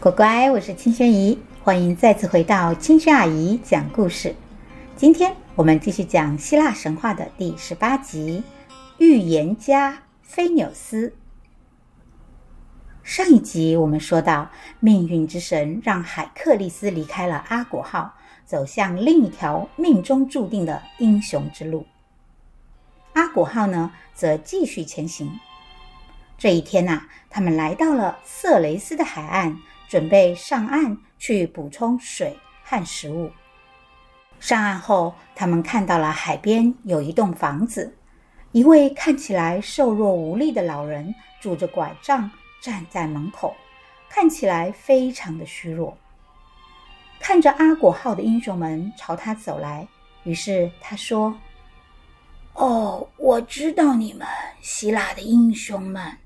乖乖，我是青萱姨，欢迎再次回到青萱阿姨讲故事。今天我们继续讲希腊神话的第十八集《预言家菲纽斯》。上一集我们说到，命运之神让海克利斯离开了阿果号，走向另一条命中注定的英雄之路。阿果号呢，则继续前行。这一天呐、他们来到了色雷斯的海岸。准备上岸去补充水和食物。上岸后，他们看到了海边有一栋房子，一位看起来瘦弱无力的老人拄着拐杖站在门口，看起来非常的虚弱。看着阿果号的英雄们朝他走来，于是他说：“哦，我知道你们，希腊的英雄们。”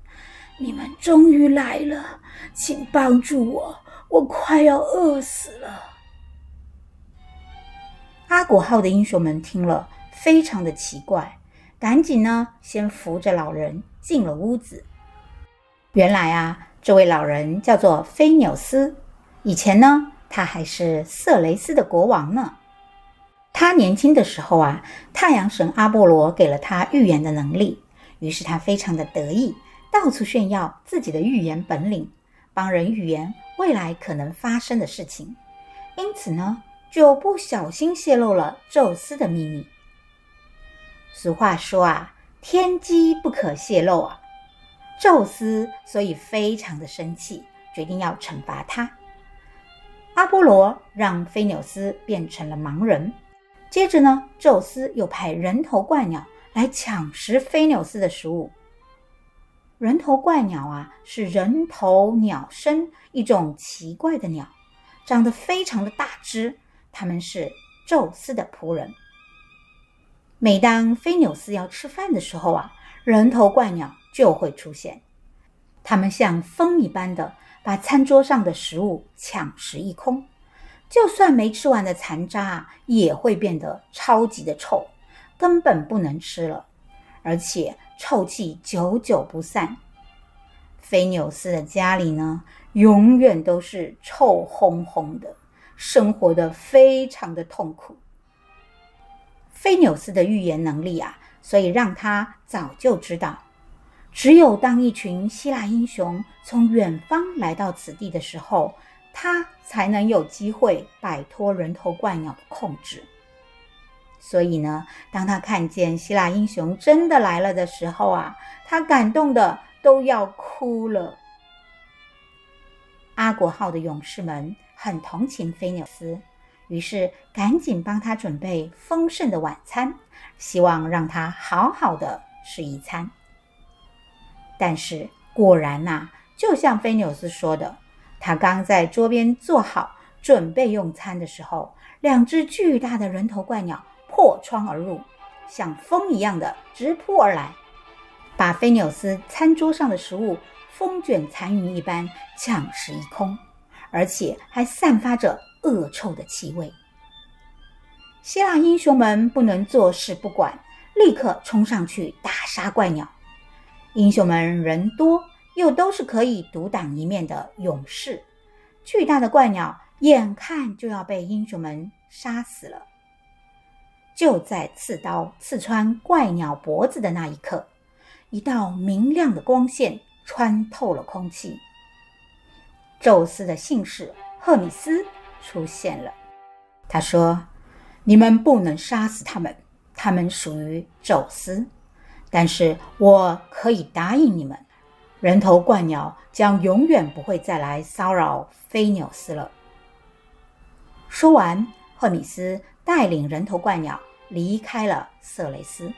你们终于来了，请帮助我，我快要饿死了。阿果号的英雄们听了，非常的奇怪，赶紧呢，先扶着老人进了屋子。原来啊，这位老人叫做菲纽斯，以前呢，他还是色雷斯的国王呢。他年轻的时候啊，太阳神阿波罗给了他预言的能力，于是他非常的得意。到处炫耀自己的预言本领，帮人预言未来可能发生的事情，因此呢，就不小心泄露了宙斯的秘密。俗话说啊，天机不可泄露啊。宙斯所以非常的生气，决定要惩罚他。阿波罗让菲纽斯变成了盲人，接着呢，宙斯又派人头怪鸟来抢食菲纽斯的食物。人头怪鸟啊，是人头鸟身，一种奇怪的鸟，长得非常的大只。他们是宙斯的仆人。每当菲纽斯要吃饭的时候啊，人头怪鸟就会出现。他们像风一般的把餐桌上的食物抢食一空，就算没吃完的残渣啊，也会变得超级的臭，根本不能吃了。而且臭气久久不散，菲纽斯的家里呢，永远都是臭烘烘的，生活的非常的痛苦。菲纽斯的预言能力啊，所以让他早就知道，只有当一群希腊英雄从远方来到此地的时候，他才能有机会摆脱人头怪鸟的控制。所以呢，当他看见希腊英雄真的来了的时候啊，他感动的都要哭了。阿果号的勇士们很同情菲纽斯，于是赶紧帮他准备丰盛的晚餐，希望让他好好的吃一餐。但是果然呐，就像菲纽斯说的，他刚在桌边坐好准备用餐的时候，两只巨大的人头怪鸟。破窗而入，像风一样的直扑而来，把菲纽斯餐桌上的食物风卷残云一般抢食一空，而且还散发着恶臭的气味。希腊英雄们不能坐视不管，立刻冲上去打杀怪鸟。英雄们人多，又都是可以独当一面的勇士，巨大的怪鸟眼看就要被英雄们杀死了。就在刺刀刺穿怪鸟脖子的那一刻，一道明亮的光线穿透了空气。宙斯的信使赫米斯出现了。他说：“你们不能杀死他们，他们属于宙斯。但是我可以答应你们，人头怪鸟将永远不会再来骚扰菲纽斯了。”说完，赫米斯。带领人头怪鸟离开了色雷斯，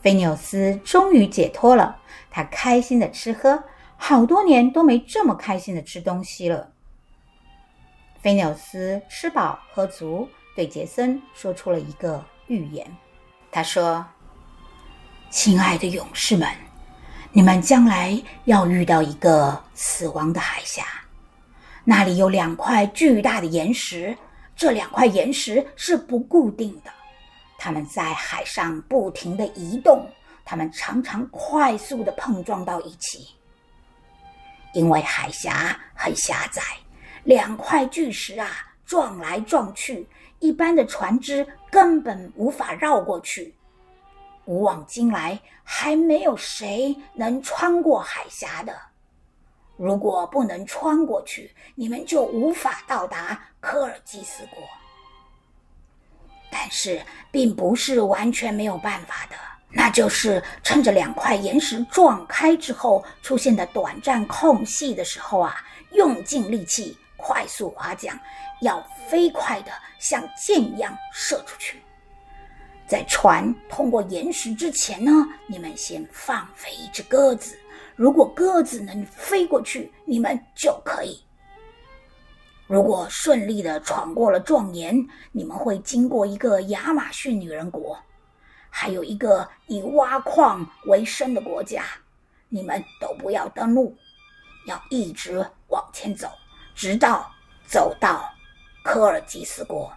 菲纽斯终于解脱了。他开心的吃喝，好多年都没这么开心的吃东西了。菲纽斯吃饱喝足，对杰森说出了一个预言。他说：“亲爱的勇士们，你们将来要遇到一个死亡的海峡，那里有两块巨大的岩石。”这两块岩石是不固定的，它们在海上不停地移动，它们常常快速地碰撞到一起。因为海峡很狭窄，两块巨石啊撞来撞去，一般的船只根本无法绕过去。古往今来，还没有谁能穿过海峡的。如果不能穿过去，你们就无法到达科尔基斯国。但是，并不是完全没有办法的。那就是趁着两块岩石撞开之后出现的短暂空隙的时候啊，用尽力气，快速划桨，要飞快的像箭一样射出去。在船通过岩石之前呢，你们先放飞一只鸽子。如果鸽子能飞过去，你们就可以。如果顺利的闯过了壮岩，你们会经过一个亚马逊女人国。还有一个以挖矿为生的国家，你们都不要登陆，要一直往前走，直到走到科尔基斯国。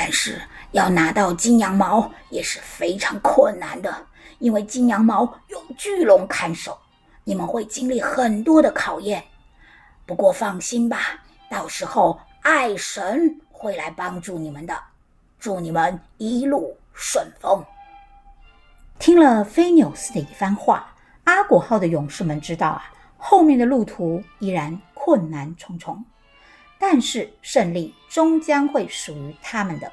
但是要拿到金羊毛也是非常困难的，因为金羊毛有巨龙看守，你们会经历很多的考验。不过放心吧，到时候爱神会来帮助你们的。祝你们一路顺风。听了菲纽斯的一番话，阿古号的勇士们知道啊，后面的路途依然困难重重，但是胜利终将会属于他们的。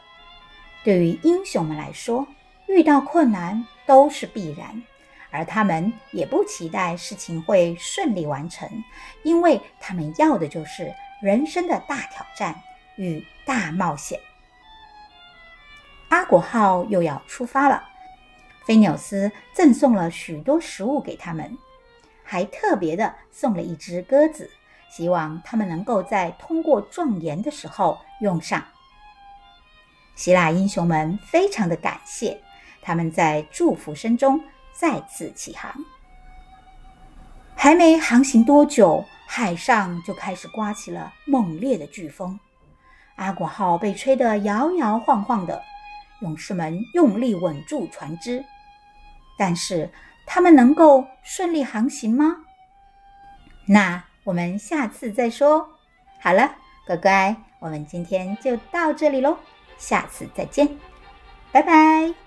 对于英雄们来说，遇到困难都是必然，而他们也不期待事情会顺利完成，因为他们要的就是人生的大挑战与大冒险。阿果号又要出发了，菲纽斯赠送了许多食物给他们，还特别的送了一只鸽子，希望他们能够在通过撞岩的时候用上。希腊英雄们非常的感谢，他们在祝福声中再次起航。还没航行多久，海上就开始刮起了猛烈的飓风，阿果号被吹得摇摇晃晃的。勇士们用力稳住船只，但是他们能够顺利航行吗？那我们下次再说。好了，乖乖，我们今天就到这里喽，下次再见，拜拜。